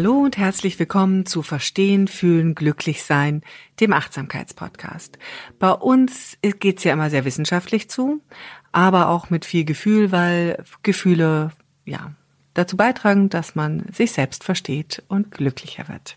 Hallo und herzlich willkommen zu Verstehen, Fühlen, Glücklich Sein, dem Achtsamkeitspodcast. Bei uns geht's ja immer sehr wissenschaftlich zu, aber auch mit viel Gefühl, weil Gefühle, ja, dazu beitragen, dass man sich selbst versteht und glücklicher wird.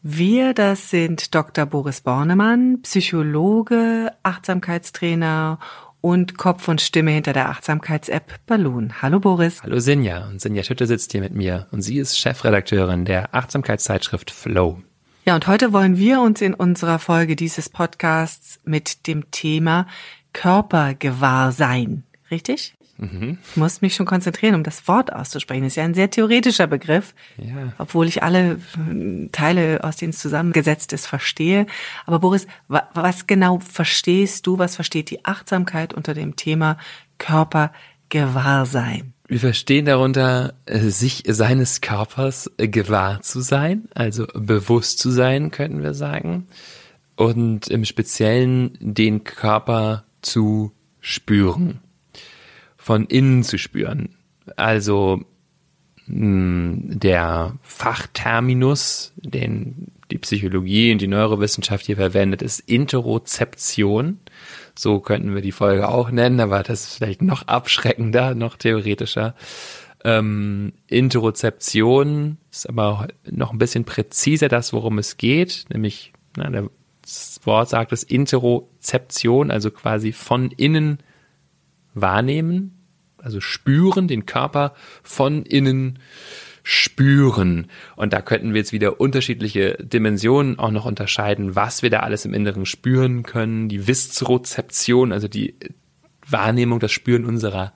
Wir, das sind Dr. Boris Bornemann, Psychologe, Achtsamkeitstrainer und Kopf und Stimme hinter der Achtsamkeits-App Balloon. Hallo Boris. Hallo Sinja und Sinja Schütte sitzt hier mit mir und sie ist Chefredakteurin der Achtsamkeitszeitschrift Flow. Ja, und heute wollen wir uns in unserer Folge dieses Podcasts mit dem Thema Körpergewahrsein, richtig? Mhm. Ich muss mich schon konzentrieren, um das Wort auszusprechen. Das ist ja ein sehr theoretischer Begriff, ja. obwohl ich alle äh, Teile, aus denen es zusammengesetzt ist, verstehe. Aber Boris, was genau verstehst du, was versteht die Achtsamkeit unter dem Thema Körpergewahrsein? Wir verstehen darunter, äh, sich seines Körpers gewahr zu sein, also bewusst zu sein, könnten wir sagen. Und im Speziellen den Körper zu spüren von innen zu spüren. Also hm, der Fachterminus, den die Psychologie und die Neurowissenschaft hier verwendet, ist Interozeption. So könnten wir die Folge auch nennen, aber das ist vielleicht noch abschreckender, noch theoretischer. Ähm, Interozeption ist aber noch ein bisschen präziser das, worum es geht, nämlich na, das Wort sagt es Interozeption, also quasi von innen wahrnehmen, also spüren, den Körper von innen spüren. Und da könnten wir jetzt wieder unterschiedliche Dimensionen auch noch unterscheiden, was wir da alles im Inneren spüren können. Die Viszerozeption, also die Wahrnehmung, das Spüren unserer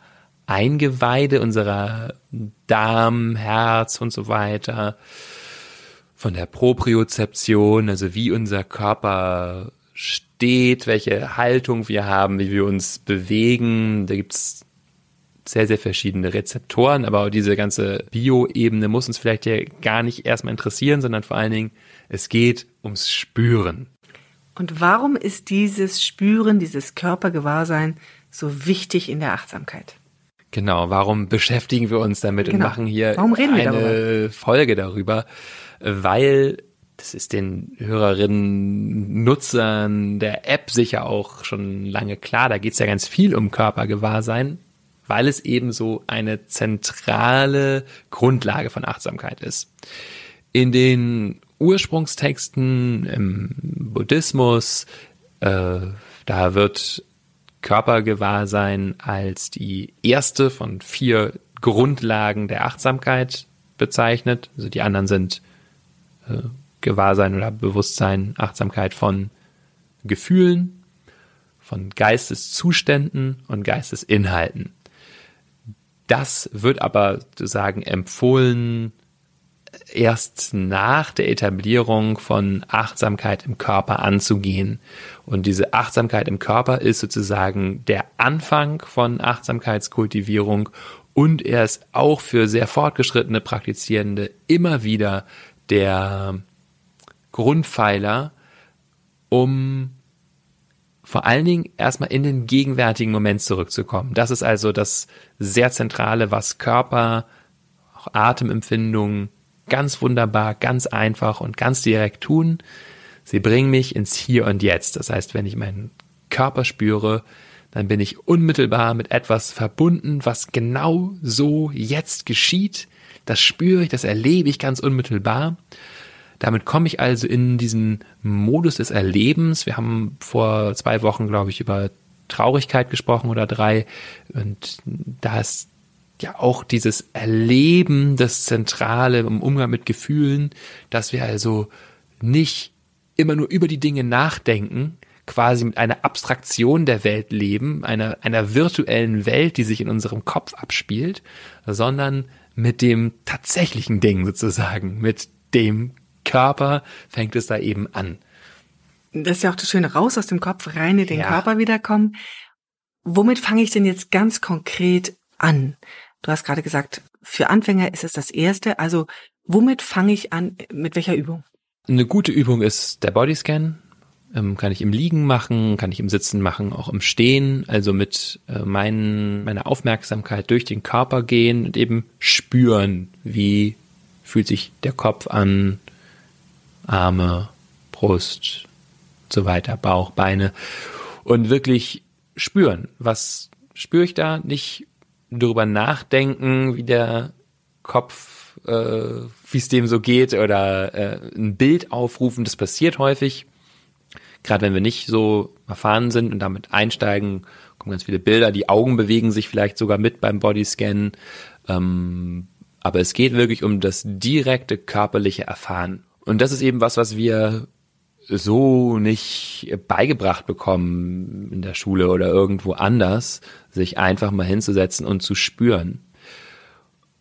Eingeweide, unserer Darm, Herz und so weiter. Von der Propriozeption, also wie unser Körper welche Haltung wir haben, wie wir uns bewegen. Da gibt's sehr, sehr verschiedene Rezeptoren, aber diese ganze Bio-Ebene muss uns vielleicht ja gar nicht erstmal interessieren, sondern vor allen Dingen, es geht ums Spüren. Und warum ist dieses Spüren, dieses Körpergewahrsein so wichtig in der Achtsamkeit? Genau, warum beschäftigen wir uns damit genau. und machen hier eine darüber? Folge darüber? Weil das ist den Hörerinnen, Nutzern der App sicher auch schon lange klar. Da geht es ja ganz viel um Körpergewahrsein, weil es eben so eine zentrale Grundlage von Achtsamkeit ist. In den Ursprungstexten im Buddhismus, äh, da wird Körpergewahrsein als die erste von vier Grundlagen der Achtsamkeit bezeichnet. Also die anderen sind äh, Gewahrsein oder Bewusstsein, Achtsamkeit von Gefühlen, von Geisteszuständen und Geistesinhalten. Das wird aber sozusagen empfohlen erst nach der Etablierung von Achtsamkeit im Körper anzugehen. Und diese Achtsamkeit im Körper ist sozusagen der Anfang von Achtsamkeitskultivierung und er ist auch für sehr fortgeschrittene Praktizierende immer wieder der Grundpfeiler, um vor allen Dingen erstmal in den gegenwärtigen Moment zurückzukommen. Das ist also das sehr Zentrale, was Körper, auch Atemempfindungen ganz wunderbar, ganz einfach und ganz direkt tun. Sie bringen mich ins Hier und Jetzt. Das heißt, wenn ich meinen Körper spüre, dann bin ich unmittelbar mit etwas verbunden, was genau so jetzt geschieht. Das spüre ich, das erlebe ich ganz unmittelbar. Damit komme ich also in diesen Modus des Erlebens. Wir haben vor zwei Wochen, glaube ich, über Traurigkeit gesprochen oder drei. Und da ist ja auch dieses Erleben das Zentrale im Umgang mit Gefühlen, dass wir also nicht immer nur über die Dinge nachdenken, quasi mit einer Abstraktion der Welt leben, einer, einer virtuellen Welt, die sich in unserem Kopf abspielt, sondern mit dem tatsächlichen Ding sozusagen, mit dem Körper fängt es da eben an. Das ist ja auch das Schöne, raus aus dem Kopf, rein in den ja. Körper wiederkommen. Womit fange ich denn jetzt ganz konkret an? Du hast gerade gesagt, für Anfänger ist es das Erste. Also womit fange ich an? Mit welcher Übung? Eine gute Übung ist der Bodyscan. Ähm, kann ich im Liegen machen, kann ich im Sitzen machen, auch im Stehen. Also mit äh, mein, meiner Aufmerksamkeit durch den Körper gehen und eben spüren, wie fühlt sich der Kopf an, Arme, Brust, so weiter, Bauch, Beine und wirklich spüren, was spüre ich da, nicht darüber nachdenken, wie der Kopf, äh, wie es dem so geht oder äh, ein Bild aufrufen, das passiert häufig. Gerade wenn wir nicht so erfahren sind und damit einsteigen, kommen ganz viele Bilder, die Augen bewegen sich vielleicht sogar mit beim Bodyscan. Ähm, aber es geht wirklich um das direkte körperliche Erfahren. Und das ist eben was, was wir so nicht beigebracht bekommen in der Schule oder irgendwo anders, sich einfach mal hinzusetzen und zu spüren.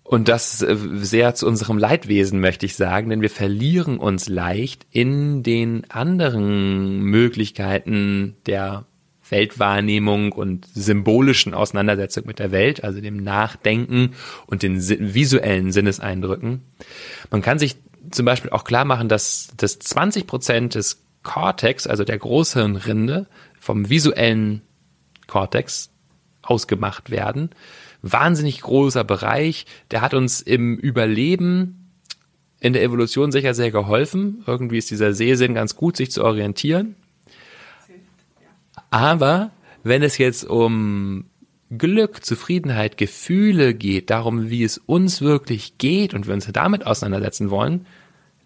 Und das sehr zu unserem Leidwesen, möchte ich sagen, denn wir verlieren uns leicht in den anderen Möglichkeiten der Weltwahrnehmung und symbolischen Auseinandersetzung mit der Welt, also dem Nachdenken und den visuellen Sinneseindrücken. Man kann sich zum Beispiel auch klar machen, dass das 20 Prozent des Cortex, also der Großhirnrinde, vom visuellen Cortex ausgemacht werden. Wahnsinnig großer Bereich, der hat uns im Überleben in der Evolution sicher sehr geholfen. Irgendwie ist dieser Sehsinn ganz gut, sich zu orientieren. Aber wenn es jetzt um Glück, Zufriedenheit, Gefühle geht, darum, wie es uns wirklich geht und wir uns damit auseinandersetzen wollen,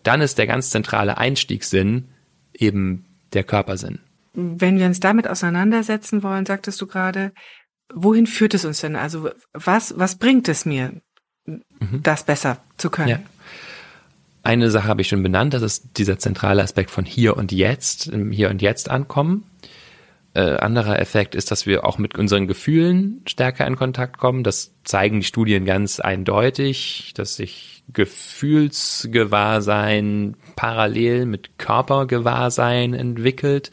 dann ist der ganz zentrale Einstiegssinn eben der Körpersinn. Wenn wir uns damit auseinandersetzen wollen, sagtest du gerade, wohin führt es uns denn? Also was, was bringt es mir, mhm. das besser zu können? Ja. Eine Sache habe ich schon benannt, das ist dieser zentrale Aspekt von hier und jetzt, im Hier und Jetzt ankommen äh, anderer Effekt ist, dass wir auch mit unseren Gefühlen stärker in Kontakt kommen. Das zeigen die Studien ganz eindeutig, dass sich Gefühlsgewahrsein parallel mit Körpergewahrsein entwickelt.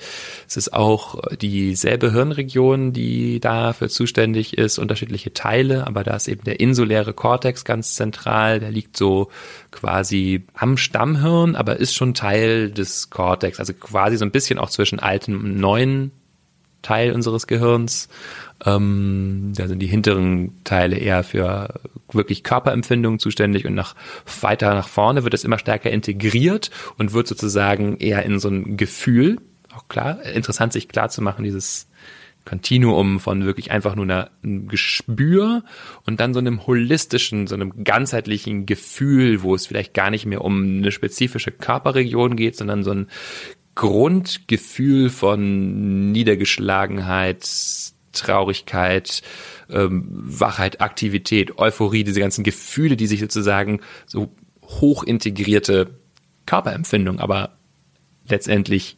Es ist auch dieselbe Hirnregion, die dafür zuständig ist, unterschiedliche Teile, aber da ist eben der insuläre Kortex ganz zentral, der liegt so quasi am Stammhirn, aber ist schon Teil des Kortex, also quasi so ein bisschen auch zwischen alten und neuen Teil unseres Gehirns. Ähm, da sind die hinteren Teile eher für wirklich Körperempfindungen zuständig und nach weiter nach vorne wird es immer stärker integriert und wird sozusagen eher in so ein Gefühl, auch klar, interessant sich klar zu machen, dieses Kontinuum von wirklich einfach nur einer, einem Gespür und dann so einem holistischen, so einem ganzheitlichen Gefühl, wo es vielleicht gar nicht mehr um eine spezifische Körperregion geht, sondern so ein Grundgefühl von Niedergeschlagenheit, Traurigkeit, ähm, Wachheit, Aktivität, Euphorie, diese ganzen Gefühle, die sich sozusagen so hoch integrierte Körperempfindung, aber letztendlich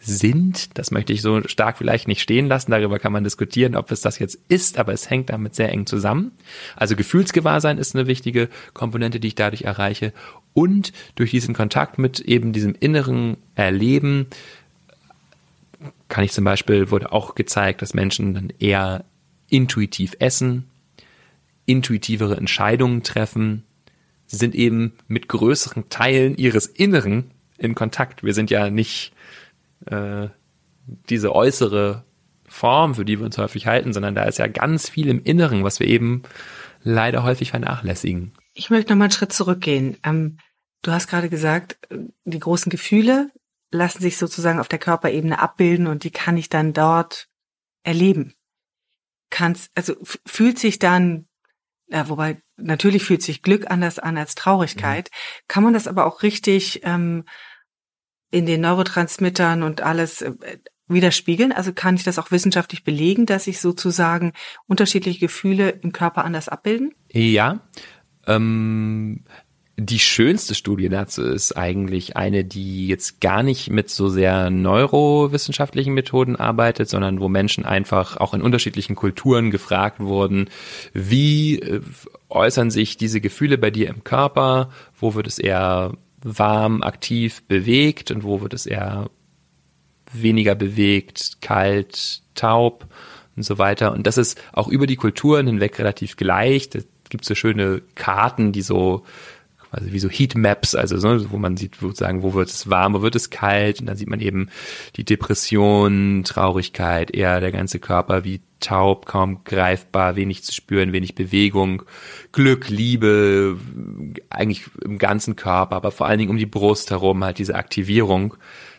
sind. Das möchte ich so stark vielleicht nicht stehen lassen. Darüber kann man diskutieren, ob es das jetzt ist, aber es hängt damit sehr eng zusammen. Also Gefühlsgewahrsein ist eine wichtige Komponente, die ich dadurch erreiche. Und durch diesen Kontakt mit eben diesem inneren Erleben kann ich zum Beispiel, wurde auch gezeigt, dass Menschen dann eher intuitiv essen, intuitivere Entscheidungen treffen. Sie sind eben mit größeren Teilen ihres Inneren in Kontakt. Wir sind ja nicht äh, diese äußere Form, für die wir uns häufig halten, sondern da ist ja ganz viel im Inneren, was wir eben leider häufig vernachlässigen. Ich möchte noch mal einen Schritt zurückgehen. Ähm, du hast gerade gesagt, die großen Gefühle lassen sich sozusagen auf der Körperebene abbilden und die kann ich dann dort erleben. Kannst, also fühlt sich dann, ja, wobei natürlich fühlt sich Glück anders an als Traurigkeit. Mhm. Kann man das aber auch richtig ähm, in den Neurotransmittern und alles äh, widerspiegeln? Also kann ich das auch wissenschaftlich belegen, dass sich sozusagen unterschiedliche Gefühle im Körper anders abbilden? Ja. Ähm, die schönste Studie dazu ist eigentlich eine, die jetzt gar nicht mit so sehr neurowissenschaftlichen Methoden arbeitet, sondern wo Menschen einfach auch in unterschiedlichen Kulturen gefragt wurden, wie äh, äußern sich diese Gefühle bei dir im Körper, wo wird es eher warm, aktiv, bewegt und wo wird es eher weniger bewegt, kalt, taub und so weiter. Und das ist auch über die Kulturen hinweg relativ gleich. Gibt so schöne Karten, die so also wie so Heatmaps, also so, wo man sieht, sozusagen, wo wird es warm, wo wird es kalt und dann sieht man eben die Depression, Traurigkeit, eher der ganze Körper wie taub, kaum greifbar, wenig zu spüren, wenig Bewegung, Glück, Liebe, eigentlich im ganzen Körper, aber vor allen Dingen um die Brust herum halt diese Aktivierung.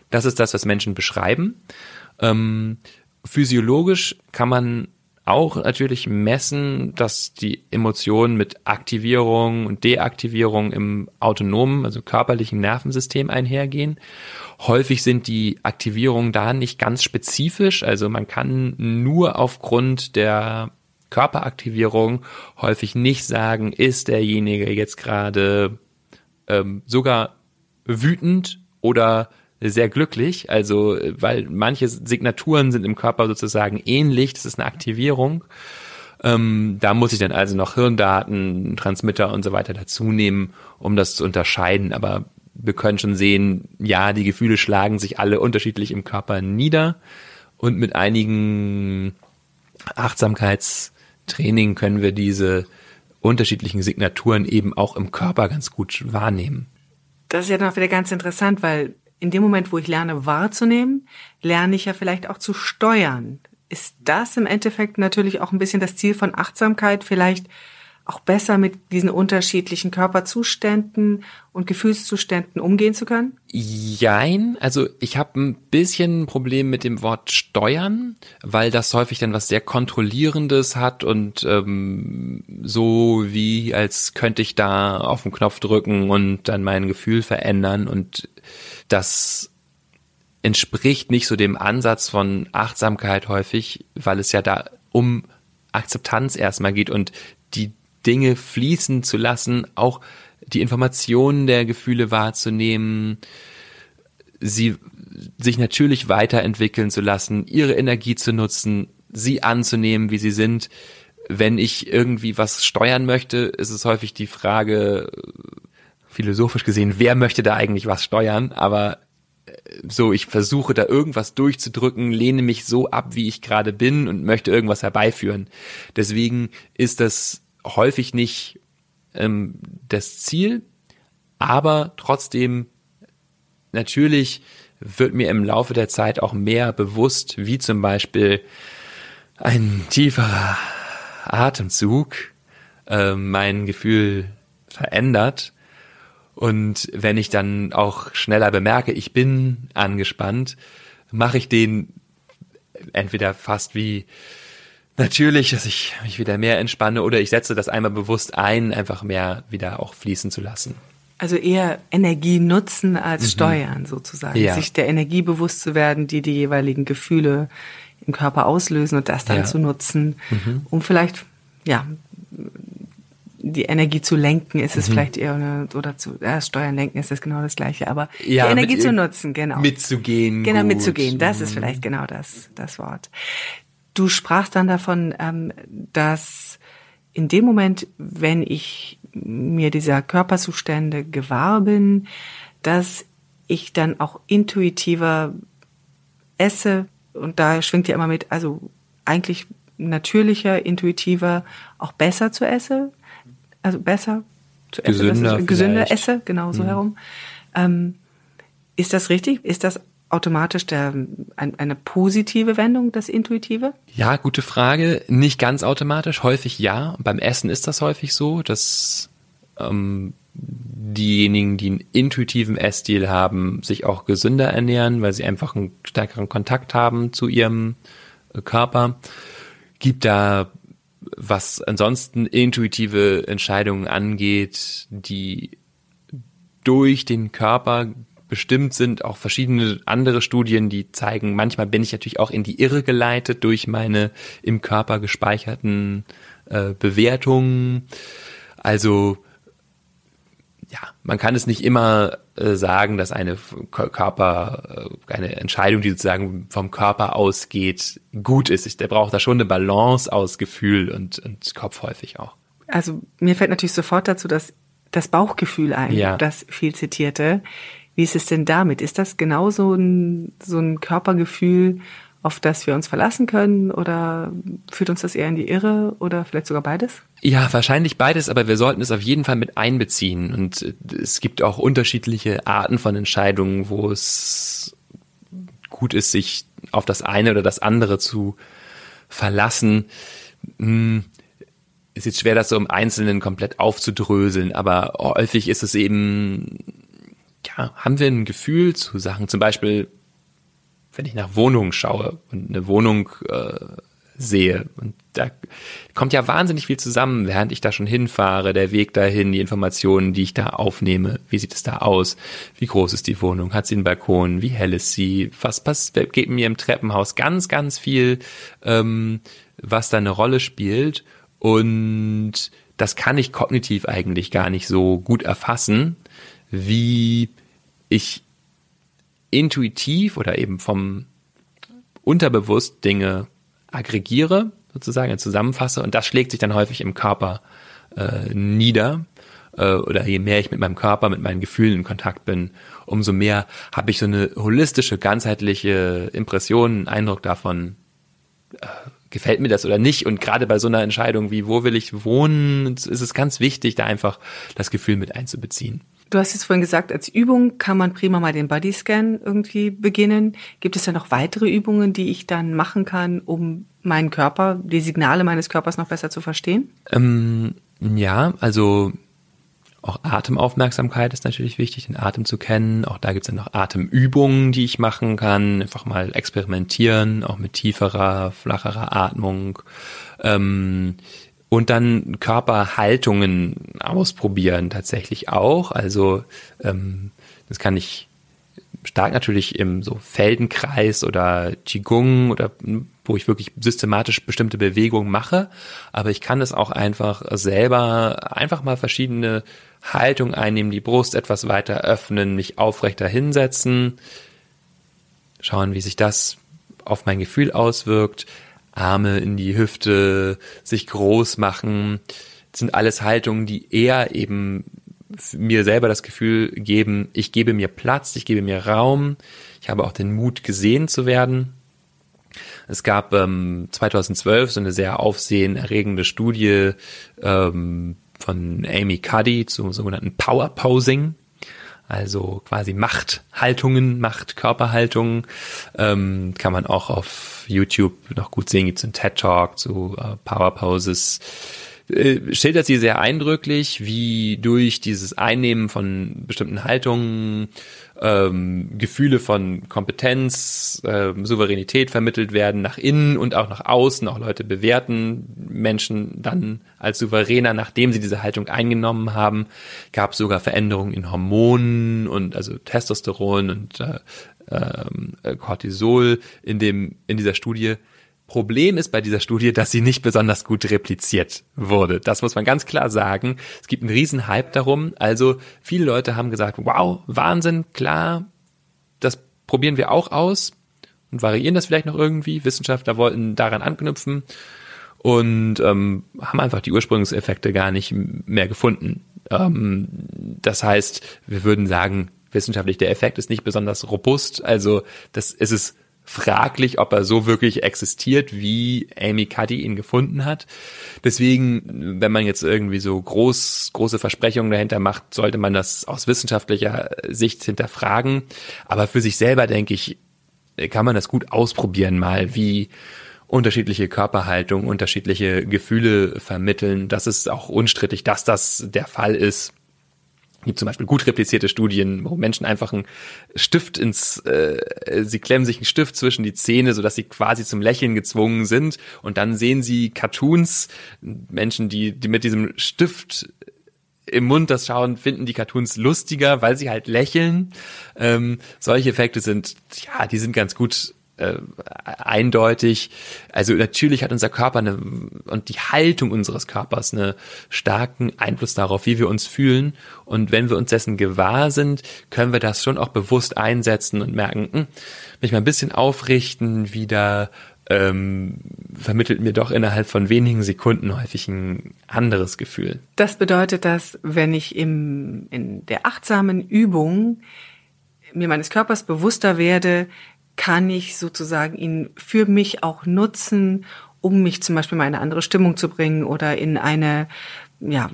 Das ist das, was Menschen beschreiben. Ähm, physiologisch kann man auch natürlich messen, dass die Emotionen mit Aktivierung und Deaktivierung im autonomen, also körperlichen Nervensystem einhergehen. Häufig sind die Aktivierungen da nicht ganz spezifisch, also man kann nur aufgrund der Körperaktivierung häufig nicht sagen, ist derjenige jetzt gerade ähm, sogar wütend oder sehr glücklich, also weil manche Signaturen sind im Körper sozusagen ähnlich, das ist eine Aktivierung. Ähm, da muss ich dann also noch Hirndaten, Transmitter und so weiter dazu nehmen, um das zu unterscheiden. Aber wir können schon sehen, ja, die Gefühle schlagen sich alle unterschiedlich im Körper nieder und mit einigen Achtsamkeitstraining können wir diese unterschiedlichen Signaturen eben auch im Körper ganz gut wahrnehmen. Das ist ja noch wieder ganz interessant, weil in dem Moment, wo ich lerne wahrzunehmen, lerne ich ja vielleicht auch zu steuern. Ist das im Endeffekt natürlich auch ein bisschen das Ziel von Achtsamkeit, vielleicht auch besser mit diesen unterschiedlichen Körperzuständen und Gefühlszuständen umgehen zu können? Jein, also ich habe ein bisschen ein Problem mit dem Wort steuern, weil das häufig dann was sehr kontrollierendes hat und ähm, so wie als könnte ich da auf den Knopf drücken und dann mein Gefühl verändern und das entspricht nicht so dem Ansatz von Achtsamkeit häufig, weil es ja da um Akzeptanz erstmal geht und die Dinge fließen zu lassen, auch die Informationen der Gefühle wahrzunehmen, sie sich natürlich weiterentwickeln zu lassen, ihre Energie zu nutzen, sie anzunehmen, wie sie sind. Wenn ich irgendwie was steuern möchte, ist es häufig die Frage, philosophisch gesehen, wer möchte da eigentlich was steuern, aber äh, so, ich versuche da irgendwas durchzudrücken, lehne mich so ab, wie ich gerade bin und möchte irgendwas herbeiführen. Deswegen ist das häufig nicht ähm, das Ziel, aber trotzdem natürlich wird mir im Laufe der Zeit auch mehr bewusst, wie zum Beispiel ein tieferer Atemzug äh, mein Gefühl verändert. Und wenn ich dann auch schneller bemerke, ich bin angespannt, mache ich den entweder fast wie natürlich, dass ich mich wieder mehr entspanne oder ich setze das einmal bewusst ein, einfach mehr wieder auch fließen zu lassen. Also eher Energie nutzen als mhm. steuern sozusagen. Ja. Sich der Energie bewusst zu werden, die die jeweiligen Gefühle im Körper auslösen und das dann ja. zu nutzen, mhm. um vielleicht ja die Energie zu lenken, ist es mhm. vielleicht eher eine, oder zu ja, Steuern lenken ist das genau das gleiche, aber ja, die Energie zu nutzen, genau. Mitzugehen. Genau, gut. mitzugehen, das mhm. ist vielleicht genau das, das Wort. Du sprachst dann davon, ähm, dass in dem Moment, wenn ich mir dieser Körperzustände gewahr bin, dass ich dann auch intuitiver esse und da schwingt ja immer mit, also eigentlich natürlicher, intuitiver, auch besser zu essen, also besser zu essen, gesünder, ist, gesünder esse, genau so mhm. herum. Ähm, ist das richtig? Ist das automatisch der, ein, eine positive Wendung, das Intuitive? Ja, gute Frage. Nicht ganz automatisch, häufig ja. Beim Essen ist das häufig so, dass ähm, diejenigen, die einen intuitiven Essstil haben, sich auch gesünder ernähren, weil sie einfach einen stärkeren Kontakt haben zu ihrem äh, Körper. Gibt da was ansonsten intuitive Entscheidungen angeht, die durch den Körper bestimmt sind, auch verschiedene andere Studien, die zeigen, manchmal bin ich natürlich auch in die Irre geleitet durch meine im Körper gespeicherten äh, Bewertungen. Also ja, man kann es nicht immer äh, sagen, dass eine Körper, äh, eine Entscheidung, die sozusagen vom Körper ausgeht, gut ist. Ich, der braucht da schon eine Balance aus Gefühl und, und Kopf häufig auch. Also mir fällt natürlich sofort dazu dass das Bauchgefühl ein, ja. das viel zitierte. Wie ist es denn damit? Ist das genauso ein, so ein Körpergefühl, auf das wir uns verlassen können oder führt uns das eher in die Irre oder vielleicht sogar beides? Ja, wahrscheinlich beides, aber wir sollten es auf jeden Fall mit einbeziehen und es gibt auch unterschiedliche Arten von Entscheidungen, wo es gut ist, sich auf das eine oder das andere zu verlassen. Hm, ist jetzt schwer, das so im Einzelnen komplett aufzudröseln, aber häufig ist es eben, haben wir ein Gefühl zu Sachen, zum Beispiel wenn ich nach Wohnungen schaue und eine Wohnung äh, sehe. Und da kommt ja wahnsinnig viel zusammen, während ich da schon hinfahre, der Weg dahin, die Informationen, die ich da aufnehme. Wie sieht es da aus? Wie groß ist die Wohnung? Hat sie einen Balkon? Wie hell ist sie? Was, was geht mir im Treppenhaus? Ganz, ganz viel, ähm, was da eine Rolle spielt. Und das kann ich kognitiv eigentlich gar nicht so gut erfassen, wie ich intuitiv oder eben vom unterbewusst Dinge aggregiere, sozusagen zusammenfasse und das schlägt sich dann häufig im Körper äh, nieder. Äh, oder je mehr ich mit meinem Körper, mit meinen Gefühlen in Kontakt bin, umso mehr habe ich so eine holistische, ganzheitliche Impression, einen Eindruck davon, äh, gefällt mir das oder nicht. Und gerade bei so einer Entscheidung wie, wo will ich wohnen, ist es ganz wichtig, da einfach das Gefühl mit einzubeziehen. Du hast jetzt vorhin gesagt, als Übung kann man prima mal den Bodyscan irgendwie beginnen. Gibt es da noch weitere Übungen, die ich dann machen kann, um meinen Körper, die Signale meines Körpers noch besser zu verstehen? Ähm, ja, also auch Atemaufmerksamkeit ist natürlich wichtig, den Atem zu kennen. Auch da gibt es dann noch Atemübungen, die ich machen kann. Einfach mal experimentieren, auch mit tieferer, flacherer Atmung. Ähm, und dann Körperhaltungen ausprobieren tatsächlich auch. Also ähm, das kann ich stark natürlich im so Feldenkreis oder Qigong oder wo ich wirklich systematisch bestimmte Bewegungen mache, aber ich kann es auch einfach selber einfach mal verschiedene Haltungen einnehmen, die Brust etwas weiter öffnen, mich aufrechter hinsetzen, schauen, wie sich das auf mein Gefühl auswirkt. Arme in die Hüfte, sich groß machen. Das sind alles Haltungen, die eher eben mir selber das Gefühl geben, ich gebe mir Platz, ich gebe mir Raum, ich habe auch den Mut, gesehen zu werden. Es gab ähm, 2012 so eine sehr aufsehenerregende Studie ähm, von Amy Cuddy zum sogenannten Power Posing also quasi Machthaltungen, Machtkörperhaltungen, ähm, kann man auch auf YouTube noch gut sehen, gibt es einen TED Talk zu äh, Power Poses. Äh, schildert sie sehr eindrücklich, wie durch dieses Einnehmen von bestimmten Haltungen ähm, Gefühle von Kompetenz, äh, Souveränität vermittelt werden nach innen und auch nach außen. Auch Leute bewerten Menschen dann als souveräner, nachdem sie diese Haltung eingenommen haben. Gab sogar Veränderungen in Hormonen und also Testosteron und äh, äh, Cortisol in dem in dieser Studie Problem ist bei dieser Studie, dass sie nicht besonders gut repliziert wurde. Das muss man ganz klar sagen. Es gibt einen riesen Hype darum. Also viele Leute haben gesagt, wow, Wahnsinn, klar, das probieren wir auch aus und variieren das vielleicht noch irgendwie. Wissenschaftler wollten daran anknüpfen und ähm, haben einfach die Ursprungseffekte gar nicht mehr gefunden. Ähm, das heißt, wir würden sagen, wissenschaftlich der Effekt ist nicht besonders robust. Also das ist es fraglich, ob er so wirklich existiert, wie Amy Cuddy ihn gefunden hat. Deswegen, wenn man jetzt irgendwie so groß, große Versprechungen dahinter macht, sollte man das aus wissenschaftlicher Sicht hinterfragen. Aber für sich selber, denke ich, kann man das gut ausprobieren mal, wie unterschiedliche Körperhaltung, unterschiedliche Gefühle vermitteln. Das ist auch unstrittig, dass das der Fall ist. Gibt zum Beispiel gut replizierte Studien, wo Menschen einfach einen Stift ins, äh, sie klemmen sich einen Stift zwischen die Zähne, sodass sie quasi zum Lächeln gezwungen sind. Und dann sehen sie Cartoons, Menschen, die, die mit diesem Stift im Mund das schauen, finden die Cartoons lustiger, weil sie halt lächeln. Ähm, solche Effekte sind, ja, die sind ganz gut äh, eindeutig. Also natürlich hat unser Körper eine, und die Haltung unseres Körpers einen starken Einfluss darauf, wie wir uns fühlen. Und wenn wir uns dessen gewahr sind, können wir das schon auch bewusst einsetzen und merken, hm, mich mal ein bisschen aufrichten, wieder ähm, vermittelt mir doch innerhalb von wenigen Sekunden häufig ein anderes Gefühl. Das bedeutet, dass wenn ich im, in der achtsamen Übung mir meines Körpers bewusster werde, kann ich sozusagen ihn für mich auch nutzen, um mich zum Beispiel mal in eine andere Stimmung zu bringen oder in eine, ja,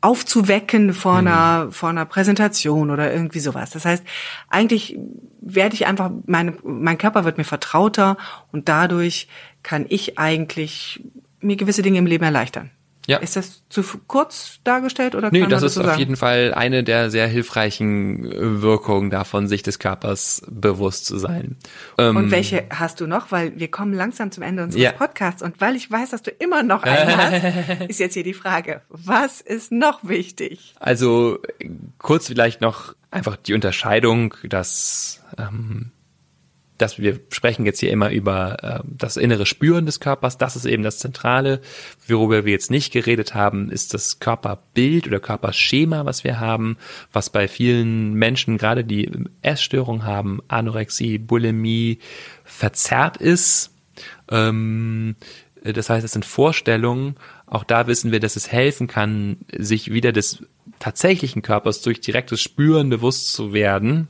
aufzuwecken vor einer, mhm. vor einer Präsentation oder irgendwie sowas. Das heißt, eigentlich werde ich einfach, meine, mein Körper wird mir vertrauter und dadurch kann ich eigentlich mir gewisse Dinge im Leben erleichtern. Ja. Ist das zu kurz dargestellt oder? Nee, das, das ist auf jeden Fall eine der sehr hilfreichen äh, Wirkungen davon, sich des Körpers bewusst zu sein. Und ähm, welche hast du noch? Weil wir kommen langsam zum Ende unseres ja. Podcasts und weil ich weiß, dass du immer noch einen hast, ist jetzt hier die Frage, was ist noch wichtig? Also kurz vielleicht noch einfach die Unterscheidung, dass ähm, dass wir sprechen jetzt hier immer über äh, das innere Spüren des Körpers, das ist eben das Zentrale. Worüber wir jetzt nicht geredet haben, ist das Körperbild oder Körperschema, was wir haben, was bei vielen Menschen, gerade die Essstörung haben, Anorexie, Bulimie, verzerrt ist. Ähm, das heißt, es sind Vorstellungen. Auch da wissen wir, dass es helfen kann, sich wieder des tatsächlichen Körpers durch direktes Spüren bewusst zu werden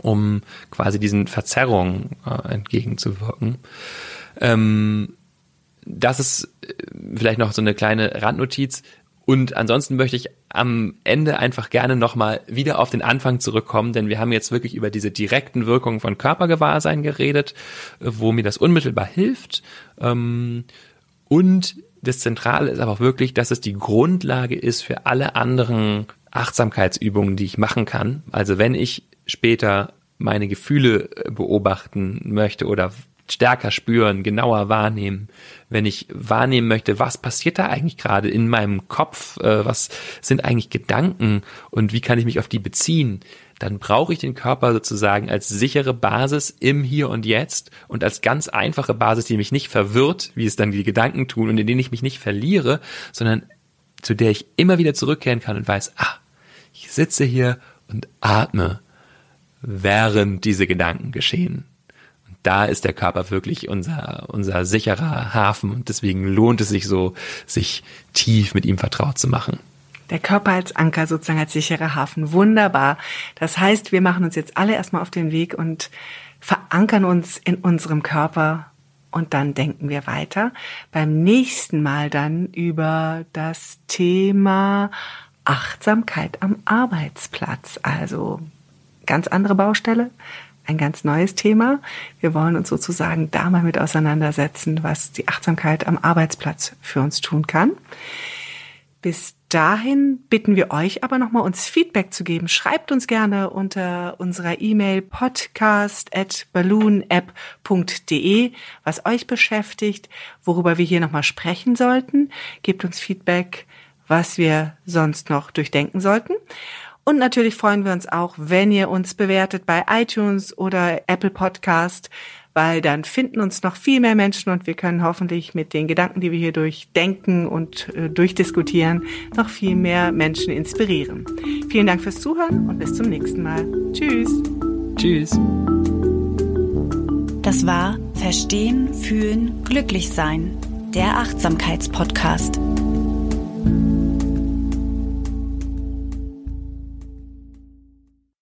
um quasi diesen Verzerrungen äh, entgegenzuwirken. Ähm, das ist äh, vielleicht noch so eine kleine Randnotiz. Und ansonsten möchte ich am Ende einfach gerne nochmal wieder auf den Anfang zurückkommen, denn wir haben jetzt wirklich über diese direkten Wirkungen von Körpergewahrsein geredet, äh, wo mir das unmittelbar hilft. Ähm, und das Zentrale ist aber auch wirklich, dass es die Grundlage ist für alle anderen Achtsamkeitsübungen, die ich machen kann. Also wenn ich später meine Gefühle äh, beobachten möchte oder stärker spüren, genauer wahrnehmen, wenn ich wahrnehmen möchte, was passiert da eigentlich gerade in meinem Kopf, äh, was sind eigentlich Gedanken und wie kann ich mich auf die beziehen, dann brauche ich den Körper sozusagen als sichere Basis im Hier und Jetzt und als ganz einfache Basis, die mich nicht verwirrt, wie es dann die Gedanken tun und in denen ich mich nicht verliere, sondern zu der ich immer wieder zurückkehren kann und weiß, ah, ich sitze hier und atme während diese Gedanken geschehen. Und da ist der Körper wirklich unser, unser sicherer Hafen und deswegen lohnt es sich so, sich tief mit ihm vertraut zu machen. Der Körper als Anker sozusagen als sicherer Hafen. Wunderbar. Das heißt, wir machen uns jetzt alle erstmal auf den Weg und verankern uns in unserem Körper und dann denken wir weiter. Beim nächsten Mal dann über das Thema Achtsamkeit am Arbeitsplatz. Also ganz andere Baustelle, ein ganz neues Thema. Wir wollen uns sozusagen da mal mit auseinandersetzen, was die Achtsamkeit am Arbeitsplatz für uns tun kann. Bis dahin bitten wir euch aber nochmal uns Feedback zu geben. Schreibt uns gerne unter unserer E-Mail podcast at balloonapp.de, was euch beschäftigt, worüber wir hier nochmal sprechen sollten. Gebt uns Feedback, was wir sonst noch durchdenken sollten. Und natürlich freuen wir uns auch, wenn ihr uns bewertet bei iTunes oder Apple Podcast, weil dann finden uns noch viel mehr Menschen und wir können hoffentlich mit den Gedanken, die wir hier durchdenken und äh, durchdiskutieren, noch viel mehr Menschen inspirieren. Vielen Dank fürs Zuhören und bis zum nächsten Mal. Tschüss. Tschüss. Das war Verstehen, Fühlen, Glücklich Sein, der Achtsamkeitspodcast.